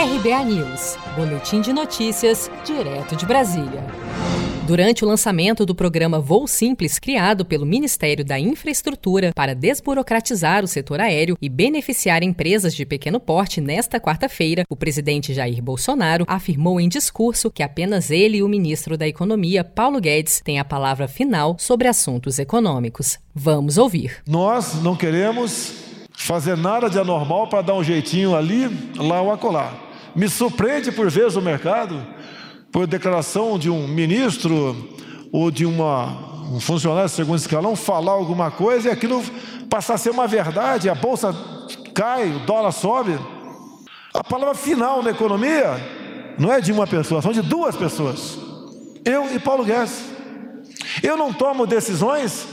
RBA News, Boletim de Notícias, direto de Brasília. Durante o lançamento do programa Voo Simples, criado pelo Ministério da Infraestrutura para desburocratizar o setor aéreo e beneficiar empresas de pequeno porte nesta quarta-feira, o presidente Jair Bolsonaro afirmou em discurso que apenas ele e o ministro da Economia, Paulo Guedes, têm a palavra final sobre assuntos econômicos. Vamos ouvir. Nós não queremos fazer nada de anormal para dar um jeitinho ali, lá ou acolá. Me surpreende por vezes o mercado por declaração de um ministro ou de uma, um funcionário de segundo escalão falar alguma coisa e aquilo passar a ser uma verdade, a bolsa cai, o dólar sobe. A palavra final na economia não é de uma pessoa, são de duas pessoas. Eu e Paulo Guedes. Eu não tomo decisões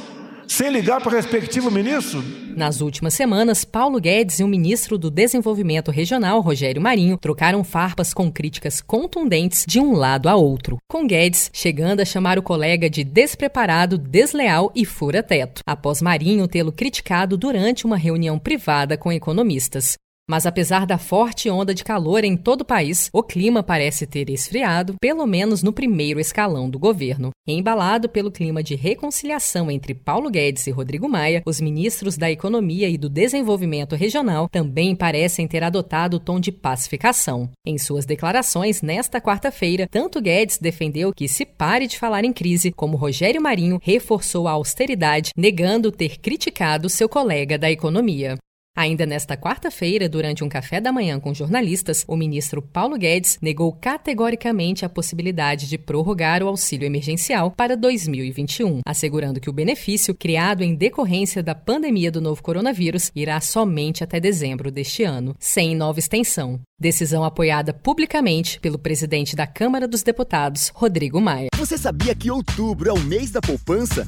sem ligar para o respectivo ministro? Nas últimas semanas, Paulo Guedes e o ministro do Desenvolvimento Regional, Rogério Marinho, trocaram farpas com críticas contundentes de um lado a outro. Com Guedes chegando a chamar o colega de despreparado, desleal e fura-teto, após Marinho tê-lo criticado durante uma reunião privada com economistas. Mas apesar da forte onda de calor em todo o país, o clima parece ter esfriado, pelo menos no primeiro escalão do governo. Embalado pelo clima de reconciliação entre Paulo Guedes e Rodrigo Maia, os ministros da Economia e do Desenvolvimento Regional também parecem ter adotado o tom de pacificação. Em suas declarações nesta quarta-feira, tanto Guedes defendeu que se pare de falar em crise, como Rogério Marinho reforçou a austeridade, negando ter criticado seu colega da Economia. Ainda nesta quarta-feira, durante um café da manhã com jornalistas, o ministro Paulo Guedes negou categoricamente a possibilidade de prorrogar o auxílio emergencial para 2021, assegurando que o benefício, criado em decorrência da pandemia do novo coronavírus, irá somente até dezembro deste ano, sem nova extensão. Decisão apoiada publicamente pelo presidente da Câmara dos Deputados, Rodrigo Maia. Você sabia que outubro é o mês da poupança?